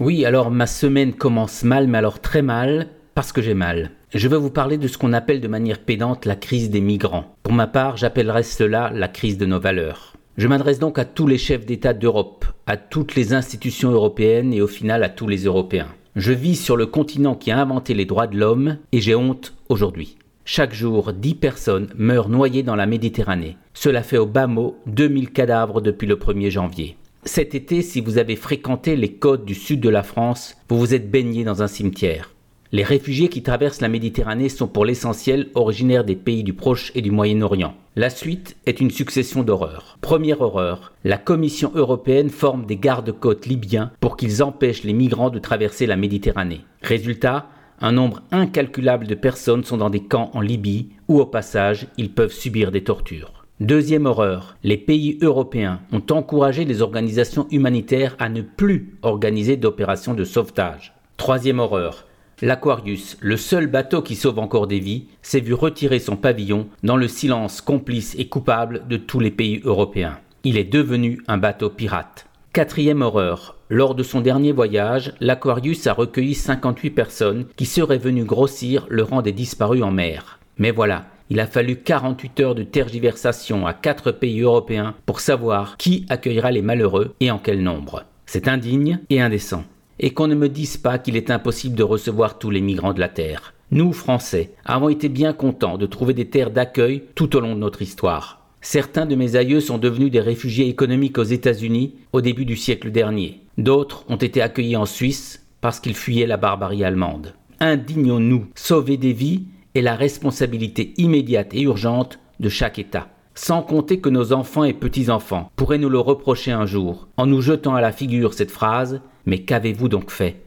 Oui, alors ma semaine commence mal, mais alors très mal, parce que j'ai mal. Je veux vous parler de ce qu'on appelle de manière pédante la crise des migrants. Pour ma part, j'appellerais cela la crise de nos valeurs. Je m'adresse donc à tous les chefs d'État d'Europe, à toutes les institutions européennes et au final à tous les Européens. Je vis sur le continent qui a inventé les droits de l'homme et j'ai honte aujourd'hui. Chaque jour, 10 personnes meurent noyées dans la Méditerranée. Cela fait au bas mot 2000 cadavres depuis le 1er janvier. Cet été, si vous avez fréquenté les côtes du sud de la France, vous vous êtes baigné dans un cimetière. Les réfugiés qui traversent la Méditerranée sont pour l'essentiel originaires des pays du Proche et du Moyen-Orient. La suite est une succession d'horreurs. Première horreur, la Commission européenne forme des gardes-côtes libyens pour qu'ils empêchent les migrants de traverser la Méditerranée. Résultat, un nombre incalculable de personnes sont dans des camps en Libye où au passage ils peuvent subir des tortures. Deuxième horreur, les pays européens ont encouragé les organisations humanitaires à ne plus organiser d'opérations de sauvetage. Troisième horreur, l'Aquarius, le seul bateau qui sauve encore des vies, s'est vu retirer son pavillon dans le silence complice et coupable de tous les pays européens. Il est devenu un bateau pirate. Quatrième horreur, lors de son dernier voyage, l'Aquarius a recueilli 58 personnes qui seraient venues grossir le rang des disparus en mer. Mais voilà, il a fallu 48 heures de tergiversation à quatre pays européens pour savoir qui accueillera les malheureux et en quel nombre. C'est indigne et indécent. Et qu'on ne me dise pas qu'il est impossible de recevoir tous les migrants de la Terre. Nous, Français, avons été bien contents de trouver des terres d'accueil tout au long de notre histoire. Certains de mes aïeux sont devenus des réfugiés économiques aux États-Unis au début du siècle dernier. D'autres ont été accueillis en Suisse parce qu'ils fuyaient la barbarie allemande. Indignons-nous, sauver des vies est la responsabilité immédiate et urgente de chaque État. Sans compter que nos enfants et petits-enfants pourraient nous le reprocher un jour, en nous jetant à la figure cette phrase Mais qu'avez-vous donc fait?